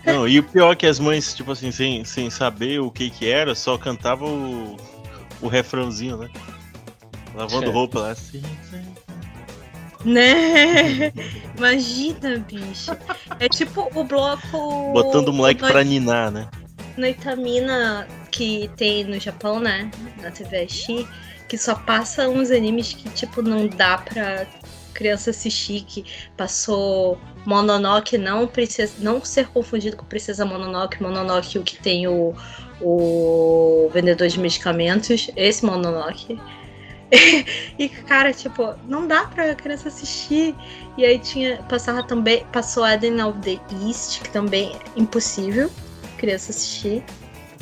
Não, e o pior é que as mães, tipo assim, sem, sem saber o que que era, só cantava o, o refrãozinho, né? Lavando É. roupa lá assim. Né? Imagina, bicho. É tipo o bloco. Botando o moleque pra ninar, né? Noitamina que tem no Japão, né? Na TV X, que só passa uns animes que, tipo, não dá pra criança assistir, que passou Mononoke, não precisa não ser confundido com Princesa Mononoke, Mononoke o que tem o, o vendedor de medicamentos, esse Mononoke. e, cara, tipo, não dá pra criança assistir. E aí tinha. Passava também. Passou Eden of the East, que também é impossível criança assistir.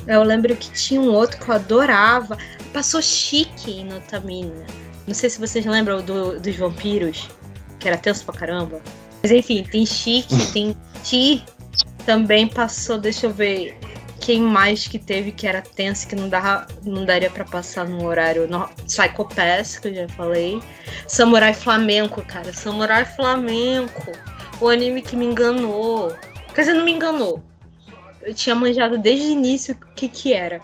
Eu lembro que tinha um outro que eu adorava. Passou chique no Tamina. Não sei se vocês lembram do, dos vampiros, que era tenso pra caramba. Mas enfim, tem chique, tem ti. Também passou, deixa eu ver quem mais que teve que era tenso, que não, dava, não daria para passar no horário. No, Psycho Pass, que eu já falei. Samurai Flamenco, cara. Samurai Flamenco. O anime que me enganou. Quer dizer, não me enganou. Eu tinha manjado desde o início o que que era.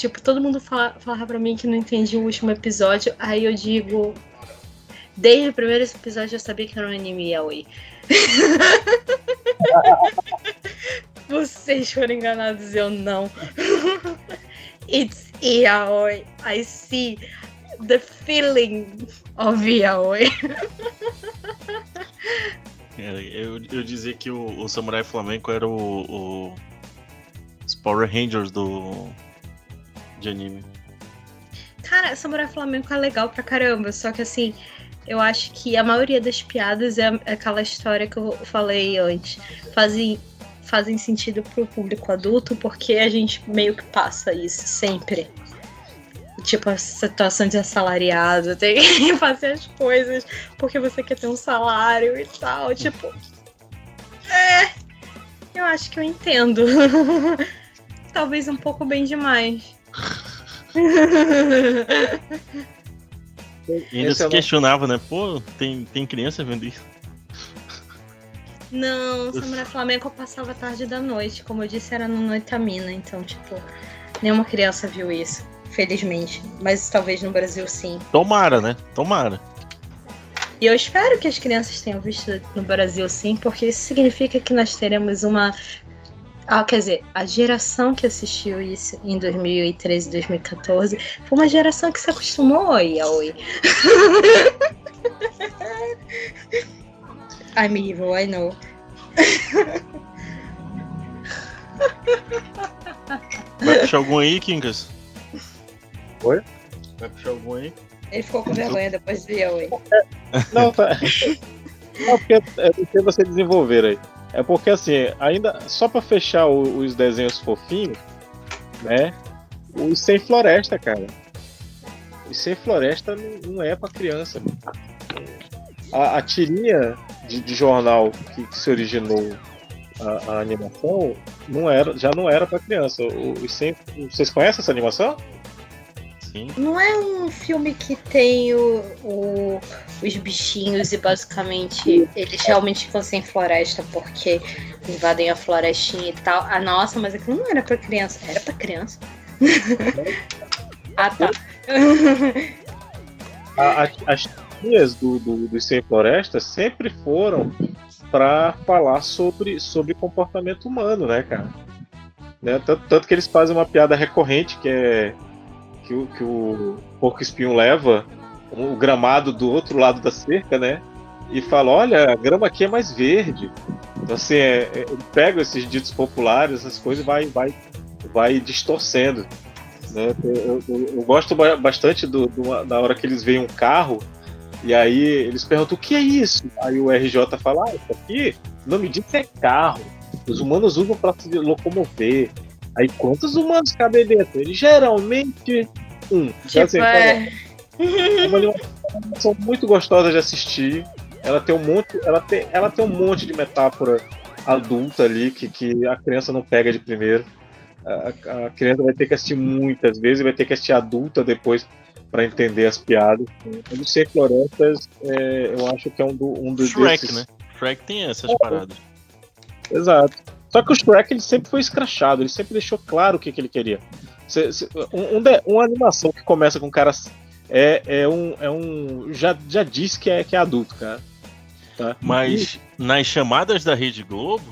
Tipo, todo mundo fala, falava pra mim que não entendia o último episódio. Aí eu digo. Desde o primeiro episódio eu sabia que era um anime yaoi. Vocês foram enganados, eu não. It's yaoi. I see the feeling of yaoi. É, eu, eu dizia que o, o Samurai Flamenco era o, o os Power Rangers do de anime. Cara, Samurai Flamenco é legal pra caramba, só que assim, eu acho que a maioria das piadas é aquela história que eu falei antes. Fazem, fazem sentido pro público adulto, porque a gente meio que passa isso sempre. Tipo, a situação de assalariado, tem que fazer as coisas porque você quer ter um salário e tal. Tipo. É. Eu acho que eu entendo. Talvez um pouco bem demais. E ainda se é questionava, né? Pô, tem, tem criança vendo isso. Não, Samurai Flamengo eu passava tarde da noite. Como eu disse, era no Noitamina. Então, tipo, nenhuma criança viu isso. Felizmente. Mas talvez no Brasil sim. Tomara, né? Tomara. E eu espero que as crianças tenham visto no Brasil sim, porque isso significa que nós teremos uma. Ah, quer dizer, a geração que assistiu isso em 2013 2014 foi uma geração que se acostumou a Yaoi. I'm evil, I know. Vai puxar algum aí, Kinkas? Oi? Vai puxar algum aí? Ele ficou com vergonha depois do Yaoi. Não, tá. Não, porque é porque você desenvolver aí. É porque assim, ainda só pra fechar o- os desenhos fofinhos, né? Os sem floresta, cara. Os sem floresta não, não é pra criança. A, a tirinha de, de jornal que, que se originou a, a animação não era, já não era pra criança. O- Os sem, vocês conhecem essa animação? Sim. Não é um filme que tem o, o- os bichinhos e basicamente eles realmente ficam sem floresta porque invadem a florestinha e tal. Ah, nossa, mas aquilo não era pra criança. Era pra criança. ah, tá. A- a- as tirinhas do, do, dos Sem Floresta sempre foram para falar sobre, sobre comportamento humano, né, cara? Né? Tanto, tanto que eles fazem uma piada recorrente que é que o, que o porco espinho leva o gramado do outro lado da cerca, né? E fala, olha, a grama aqui é mais verde. Então, assim, é, é, pega esses ditos populares, essas coisas vai, vai, vai distorcendo. Né? Eu, eu- eu gosto ba- bastante do, do- da hora que eles veem um carro e aí eles perguntam o que é isso? Aí o RJ fala, ah, isso aqui, o nome disso é carro. Os humanos usam para se locomover. Aí quantos humanos cabem dentro? Ele geralmente um. Então, Tipo, assim, é. É uma animação muito gostosa de assistir. Ela tem um monte, ela tem, ela tem um monte de metáfora adulta ali que, que a criança não pega de primeiro. A, a criança vai ter que assistir muitas vezes, vai ter que assistir adulta depois para entender as piadas. O do Sem Florestas, é, eu acho que é um, do, um dos Shrek, desses- né? Shrek tem essas paradas. Exato. Só que o Shrek ele sempre foi escrachado, ele sempre deixou claro o que, que ele queria. Cê- cê- um, um de- uma animação que começa com caras é, é um. É um já, já diz que é, que é adulto, cara. Tá? Mas nas chamadas da Rede Globo,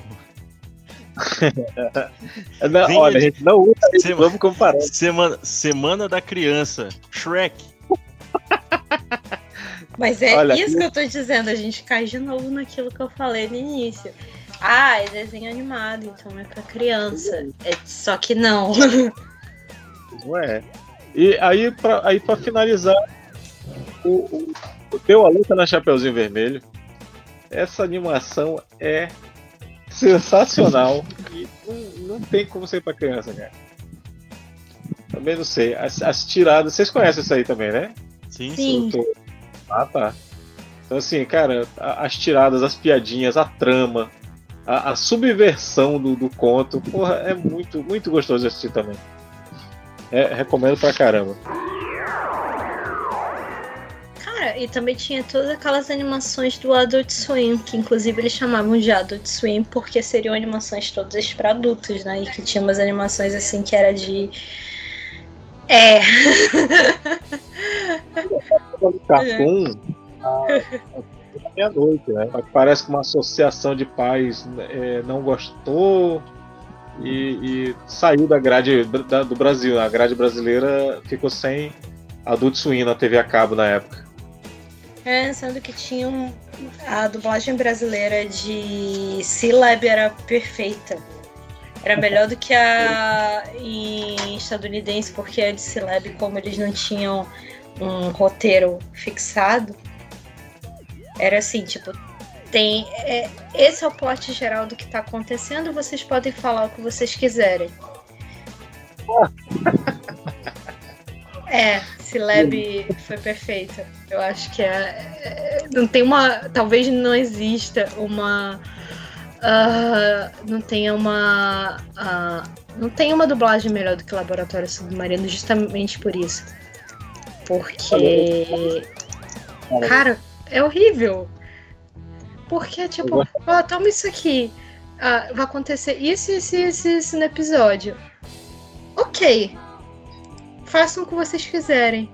Não, olha, a gente não usa Sema- vamos comparar. Semana, semana da criança. Shrek. Mas é Olha, isso que eu tô dizendo, a gente cai de novo naquilo que eu falei no início. Ah, é desenho animado, então é pra criança. É, só que não. Não é. E aí, pra, aí pra finalizar, o, o, o teu a luta na Chapeuzinho Vermelho. Essa animação é sensacional e não, não tem como ser pra criança, cara. Também não sei. As, as tiradas, vocês conhecem isso aí também, né? Sim, Sim. Tô- Ah, tá. Então, assim, cara, as tiradas, as piadinhas, a trama, a, a subversão do, do conto, porra, é muito, muito gostoso de assistir também. É, recomendo pra caramba. Cara, e também tinha todas aquelas animações do Adult Swim, que inclusive eles chamavam de Adult Swim porque seriam animações todas pra adultos, né? E que tinha umas animações assim que era de. É. O cartoon, a- a meia-noite, né? Parece que uma associação de pais é, não gostou e, e saiu da grade da- do Brasil. A grade brasileira ficou sem Adult Swim na TV a cabo na época. É, sendo que tinha um, a dublagem brasileira de Syllab era perfeita. Era melhor do que a em estadunidense, porque a de Syllab, como eles não tinham um roteiro fixado, era assim, tipo, tem. é, esse é o plot geral do que tá acontecendo, vocês podem falar o que vocês quiserem. É, Syllab foi perfeita. Eu acho que é, é- não tem uma, talvez não exista uma, ah, não tenha uma, ah, não tem uma dublagem melhor do que Laboratório Submarino, justamente por isso, porque, cara, é horrível. Porque tipo, ó, toma isso aqui, ah, vai acontecer isso, isso, isso, isso no episódio. Ok, façam o que vocês quiserem.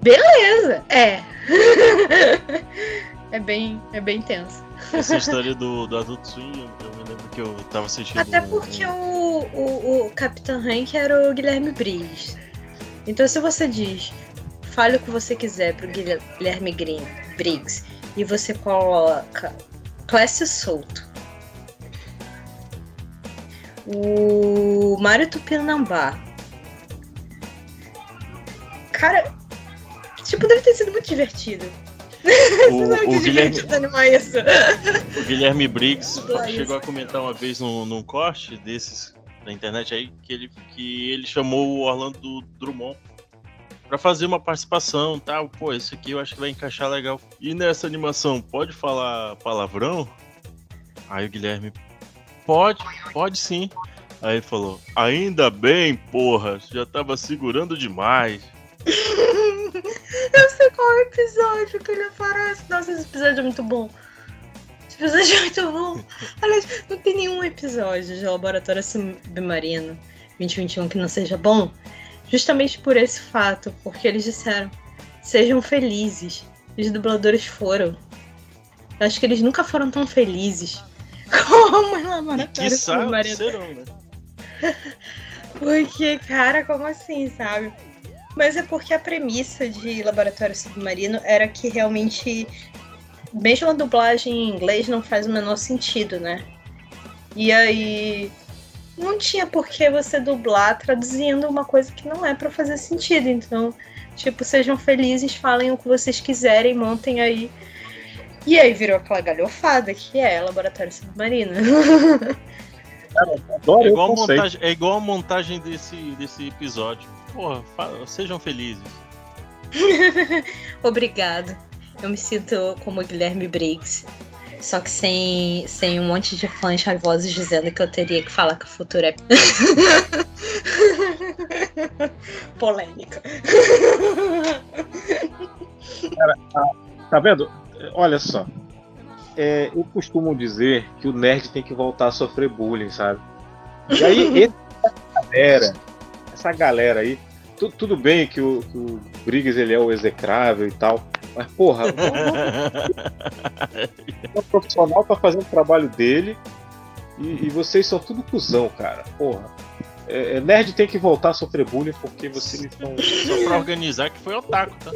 Beleza, é. é bem, é bem tenso. Essa história do, do Adult Swim, eu, eu me lembro que eu tava assistindo. Até um- porque o, o, o Capitão Hank era o Guilherme Briggs. Então se você diz, fale o que você quiser pro Guilher- Guilherme Green, Briggs e você coloca Clécio Solto, o Mário Tupinambá. Cara, tipo, deve ter sido muito divertido. o, o Guilherme, o Guilherme Briggs chegou a comentar uma vez num, num corte desses na internet aí que ele, que ele chamou o Orlando Drummond pra fazer uma participação tal. Pô, esse aqui eu acho que vai encaixar legal. E nessa animação, pode falar palavrão? Aí o Guilherme, pode, pode sim. Aí falou, ainda bem, porra, já tava segurando demais. Eu sei qual é episódio que ele aparece. Nossa, esse episódio é muito bom. Esse episódio é muito bom. Aliás, não tem nenhum episódio de Laboratório Submarino 2021 que não seja bom. Justamente por esse fato. Porque eles disseram: sejam felizes. Os dubladores foram. Eu acho que eles nunca foram tão felizes como em Laboratório quiçá Submarino. serão, né? Porque, cara, como assim, sabe? Mas é porque a premissa de Laboratório Submarino era que realmente, mesmo a dublagem em inglês não faz o menor sentido, né? E aí não tinha por que você dublar traduzindo uma coisa que não é pra fazer sentido. Então, tipo, sejam felizes, falem o que vocês quiserem, montem aí. E aí virou aquela galhofada que é Laboratório Submarino. Adoro É igual, montagem, é igual a montagem desse, desse episódio. Porra, fa- sejam felizes. Obrigado. Eu me sinto como o Guilherme Briggs. Só que sem, sem um monte de fãs raivosos dizendo que eu teria que falar que o futuro é. Polêmica. Tá vendo? Olha só. É, eu costumo dizer que o nerd tem que voltar a sofrer bullying, sabe? E aí, essa galera, essa galera aí, tu- tudo bem que o, que o Briggs ele é o execrável e tal, mas porra, vamos um profissional para fazer o trabalho dele E, e vocês são tudo cuzão, cara. Porra. É, é, nerd tem que voltar a sofrer bullying porque vocês estão. Só pra organizar que foi otaku, tá?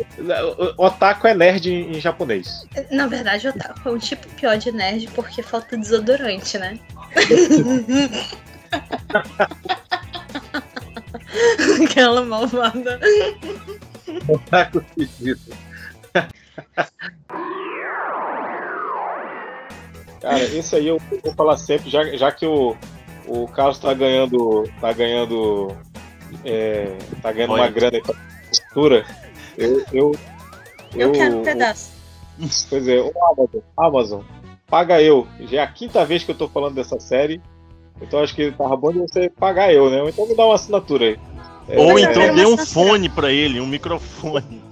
Otaku é nerd em, em japonês. Na verdade, otaku é um tipo pior de nerd porque falta desodorante, né? Aquela malvada. Otaku fedido. Cara, esse aí eu vou falar sempre, já, já que o, o Carlos tá ganhando. tá ganhando. É, tá ganhando uma Olha. grana cultura. Eu, eu, Eu quero um pedaço. Pois é, o Amazon, Amazon, paga eu. Já é a quinta vez que eu tô falando dessa série. Então acho que tava bom de você pagar eu, né? Ou então me dá uma assinatura aí. É, Ou então quero dê um fone pra ele, um microfone.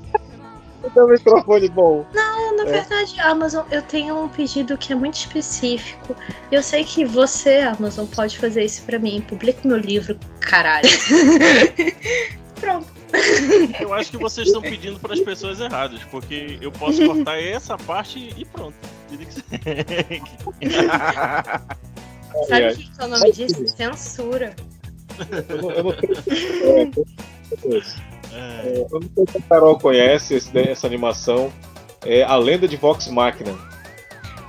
dá um microfone bom. Não, na É. verdade, Amazon, eu tenho um pedido que é muito específico. Eu sei que você, Amazon, pode fazer isso pra mim. Publique meu livro, caralho. Pronto. Eu acho que vocês estão pedindo para as pessoas erradas, porque eu posso cortar essa parte e pronto. Sabe É, o que é o nome disso? Censura. eu, não, eu não sei. É, eu- É, eu não sei se a Carol conhece esse- essa animação. É A Lenda de Vox Machina.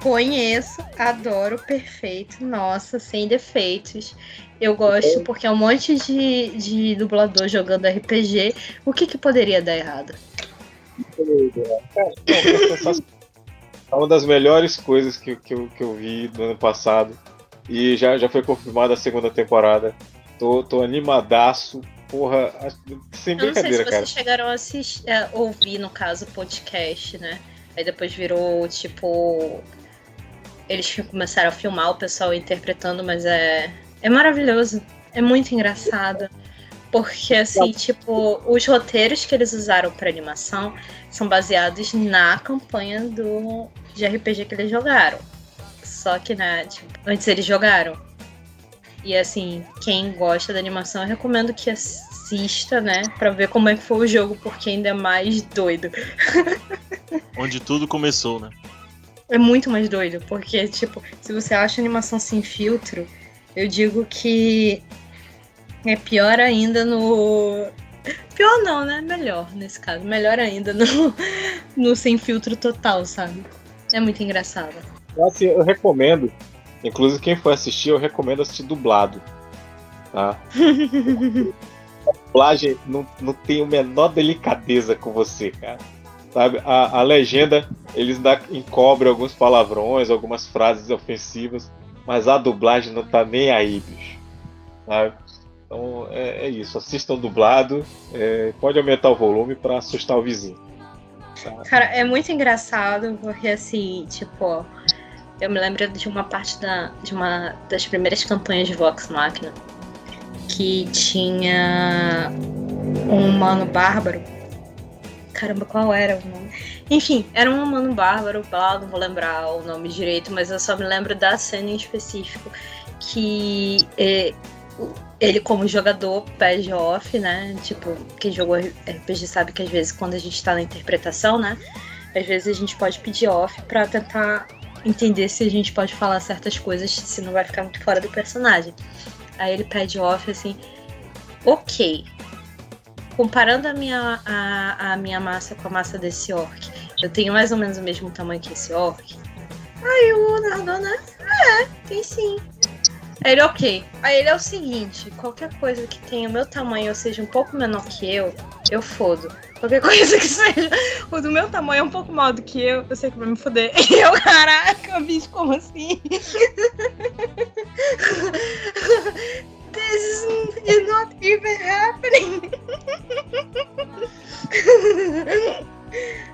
Conheço, adoro, perfeito. Nossa, sem defeitos. Eu gosto porque é um monte de, de dublador jogando RPG. O que, que poderia dar errado? É. É uma das melhores coisas que, que, eu, que eu vi no ano passado. E já, já foi confirmada a segunda temporada. Tô, tô animadaço. Porra, sem Eu não sei se brincadeira, vocês cara. chegaram a assistir, a ouvir, no caso, o podcast, né? Aí depois virou, tipo. Eles começaram a filmar o pessoal interpretando, mas é. É maravilhoso. É muito engraçado. Porque, assim, tipo, os roteiros que eles usaram pra animação são baseados na campanha do, de RPG que eles jogaram. Só que, né, tipo, antes eles jogaram. E assim, quem gosta da animação, eu recomendo que assista, né? Pra ver como é que foi o jogo, porque ainda é mais doido. onde tudo começou, né? É muito mais doido, porque, tipo, se você acha animação sem filtro, eu digo que é pior ainda no. Pior não, né? Melhor nesse caso. Melhor ainda no, no sem filtro total, sabe? É muito engraçado. Assim, eu recomendo. Inclusive, quem for assistir, eu recomendo assistir dublado. Tá? A dublagem não, não tem a menor delicadeza com você, cara. Sabe? A, a legenda, eles ainda encobrem alguns palavrões, algumas frases ofensivas, mas a dublagem não tá nem aí, bicho. Sabe? Então é, é isso. Assistam dublado. é, pode aumentar o volume pra assustar o vizinho. Cara, é muito engraçado, porque assim, tipo, eu me lembro de uma parte da, de uma das primeiras campanhas de Vox Machina que tinha um humano bárbaro. Caramba, qual era o nome? Enfim, era um humano bárbaro, blá, não vou lembrar o nome direito, mas eu só me lembro da cena em específico que o- ele como jogador pede off, né? Tipo, quem jogou RPG sabe que às vezes quando a gente tá na interpretação, né? Às vezes a gente pode pedir off pra tentar entender se a gente pode falar certas coisas, se não vai ficar muito fora do personagem. Aí ele pede off assim, ok. Comparando a minha, a, a minha massa com a massa desse orc, eu tenho mais ou menos o mesmo tamanho que esse orc. Aí o narrador, né? É, tem sim. Aí ele, ok. Aí ele é o seguinte: qualquer coisa que tenha o meu tamanho ou seja um pouco menor que eu, eu fodo. Qualquer coisa que seja o do meu tamanho é um pouco maior do que eu, eu sei que vai me foder. E eu, caraca, bicho, como assim? This is not even happening.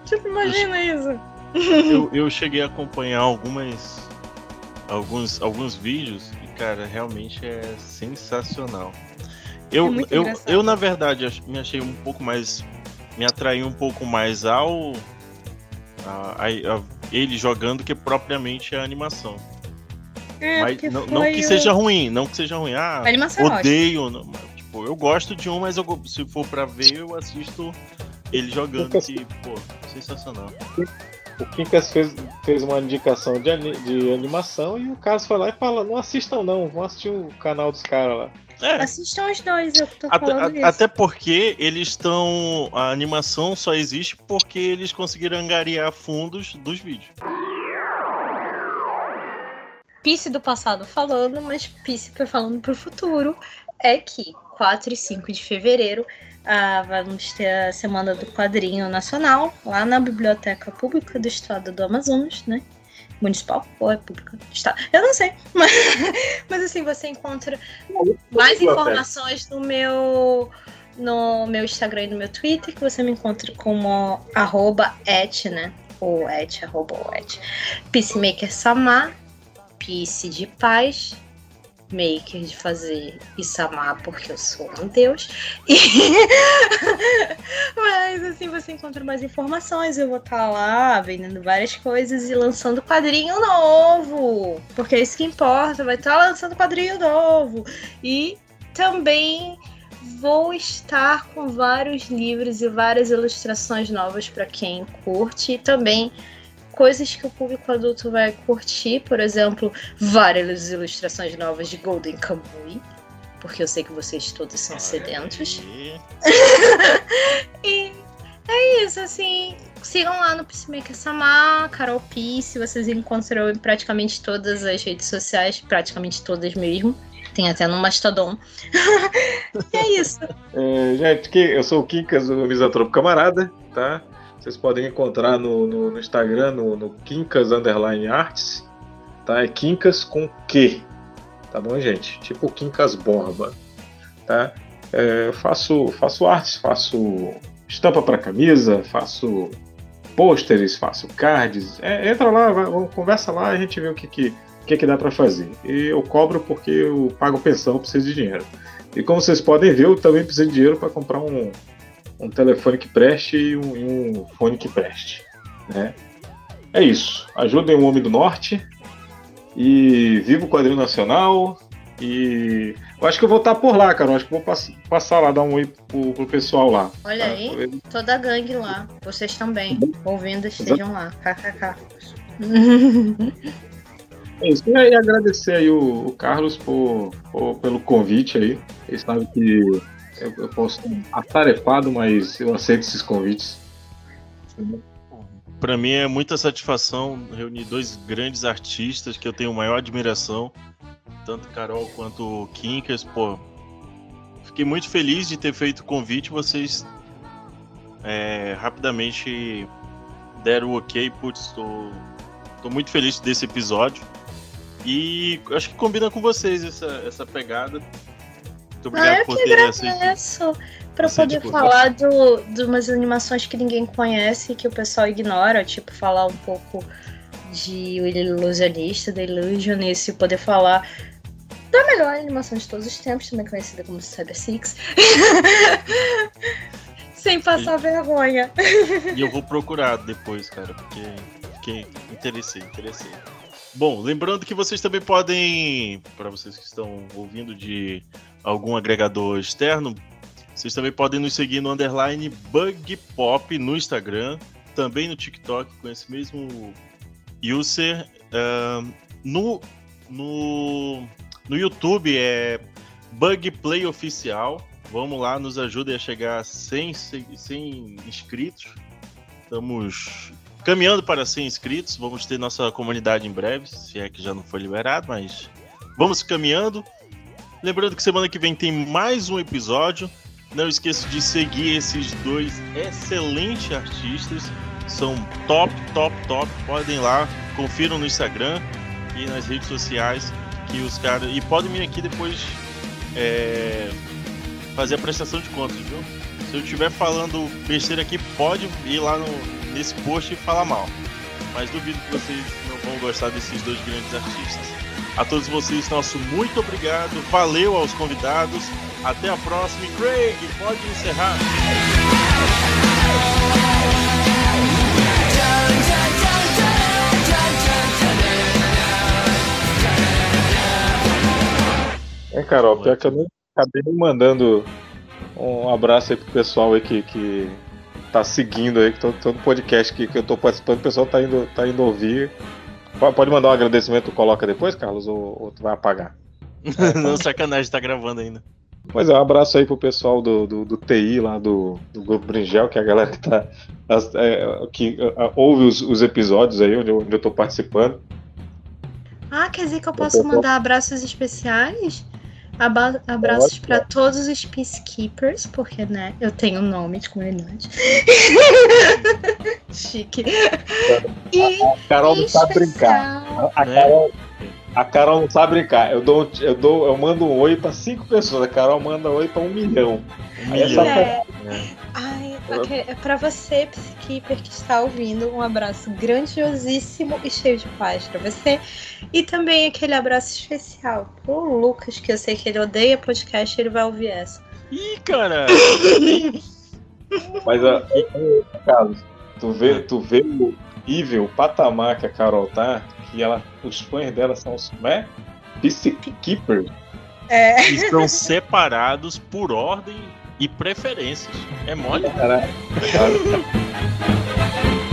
tipo, imagina isso. Eu, eu cheguei a acompanhar algumas. Alguns, alguns vídeos e, cara, realmente é sensacional. Eu, É eu, eu, na verdade, me achei um pouco mais. Me atraí um pouco mais ao. a- a- a- ele jogando que propriamente a animação. É, Mas não, não que o- seja ruim, não que seja ruim. Ah, é odeio. não, mas, tipo, eu gosto de um, mas eu se for pra ver, eu assisto ele jogando, que, pô, sensacional. O Quincas fez, fez uma indicação de, ani- de animação e o Carlos foi lá e fala, não assistam não, vão assistir o canal dos caras lá. É, Assistam os dois, eu tô Até, falando a- isso. até porque eles estão. A animação só existe porque eles conseguiram angariar fundos dos vídeos. Pice do passado falando, mas Pice pra- falando pro futuro, é que 4 e 5 de fevereiro ah, vamos ter a Semana do Quadrinho Nacional, lá na Biblioteca Pública do Estado do Amazonas, né? Municipal ou é pública? Estado? Eu não sei. Mas, mas assim, você encontra mais informações no meu no meu Instagram e no meu Twitter, que você me encontra como arroba et, né? Ou et, arroba ou et. Peacemaker Samar, Peace de paz, Maker de fazer e Samar porque eu sou um deus. E... Mas assim você encontra mais informações. Eu vou estar lá vendendo várias coisas e lançando quadrinho novo. Porque é isso que importa, vai estar lançando quadrinho novo. E também vou estar com vários livros e várias ilustrações novas para quem curte. E também coisas que o público adulto vai curtir, por exemplo, várias ilustrações novas de Golden Kamuy, porque eu sei que vocês todos são sedentos. E- é isso, assim. Sigam lá no Peacemaker Samar, Carol Peace, vocês encontram em praticamente todas as redes sociais, praticamente todas mesmo. Tem até no Mastodon. e é isso. É, gente, que eu sou o Quincas, o Misantropo Camarada, tá? Vocês podem encontrar no, no- no Instagram, no, no Quincas Underline Arts, tá? É Quincas com Q, tá bom, gente? Tipo Quincas Borba, tá? É, faço, faço artes, faço estampa para camisa, faço pôsteres, faço cards. É, entra lá, vai, conversa lá a gente vê o que, que, que, que dá para fazer. E eu cobro porque eu pago pensão, preciso de dinheiro. E como vocês podem ver, eu também preciso de dinheiro para comprar um, um telefone que preste e um, e um fone que preste. Né? É isso. Ajudem o Homem do Norte. E viva o quadrinho nacional. E eu acho que eu vou estar por lá, cara. Eu acho que vou pass- passar lá, dar um oi pro, pro pessoal lá. Olha tá? aí, toda a gangue lá. Vocês também. Ouvindo, estejam lá. KKK. É isso. E aí, agradecer aí o, o Carlos por, por- pelo convite aí. Ele sabe que eu, eu posso estar atarefado, mas eu aceito esses convites. Pra mim é muita satisfação reunir dois grandes artistas que eu tenho maior admiração, tanto Carol quanto o pô. Fiquei muito feliz de ter feito o convite, vocês é, rapidamente deram o ok, putz, tô muito feliz desse episódio. E acho que combina com vocês essa, essa pegada. Muito obrigado Ah, eu por aceito. agradeço pra Você, poder tipo, falar do, de umas animações que ninguém conhece, que o pessoal ignora, tipo, falar um pouco de O Ilusionista, da Illusionist, e poder falar da melhor animação de todos os tempos, também conhecida como Cyber Six. Sem passar vergonha. E eu vou procurar depois, cara, porque fiquei interessei, interessei. Bom, lembrando que vocês também podem, para vocês que estão ouvindo de algum agregador externo, vocês também podem nos seguir no underline Bug Pop no Instagram, também no TikTok com esse mesmo user. Ahn, no, no, no YouTube é Bug Play Oficial. Vamos lá, nos ajudem a chegar a 100, se- 100 inscritos. Estamos caminhando para 100 inscritos. Vamos ter nossa comunidade em breve, se é que já não foi liberado, mas vamos caminhando. Lembrando que semana que vem tem mais um episódio. Não esqueça de seguir esses dois excelentes artistas. São top, top, top. Podem ir lá, confiram no Instagram e nas redes sociais que os caras. E podem vir aqui depois é, fazer a prestação de contas, viu? Se eu estiver falando besteira aqui, pode ir lá no- nesse post e falar mal. Mas duvido que vocês não vão gostar desses dois grandes artistas. A todos vocês, nosso muito obrigado. Valeu aos convidados. Até a próxima. E Craig, pode encerrar. É, Carol, pior que eu nem acabei mandando um abraço aí pro pessoal aí que, que, tá seguindo aí, que todo podcast que, que eu tô participando, o pessoal tá indo, tá indo ouvir. Po- Pode mandar um agradecimento, coloca depois, Carlos, ou, ou tu vai apagar? Não, sacanagem, tá gravando ainda. Pois é, um abraço aí pro pessoal do, do, do TI lá do, do Grupo Bringel, que é a galera que, tá, é, que é, ouve os, os episódios aí onde eu, onde eu tô participando. Ah, quer dizer que eu posso mandar abraços especiais? Aba- abraços para todos os Peacekeepers, porque, né, eu tenho um nome de comunidade. Chique. E A Carol não sabe brincar. A? Carol, a Carol não sabe brincar. Eu dou, eu dou, eu mando um oi pra cinco pessoas. A Carol manda oi pra um milhão. Um milhão. essa- É. Ai, é pra você, Peacekeeper, que está ouvindo, um abraço grandiosíssimo e cheio de paz pra você. E também aquele abraço especial pro Lucas, que eu sei que ele odeia podcast, ele vai ouvir essa. Ih, cara! Mas, Carlos, tu vê, tu vê o nível, o patamar que a Carol tá, que ela, os fãs dela são os né? Peacekeepers. É. Estão separados por ordem e preferências. É mole? Caraca.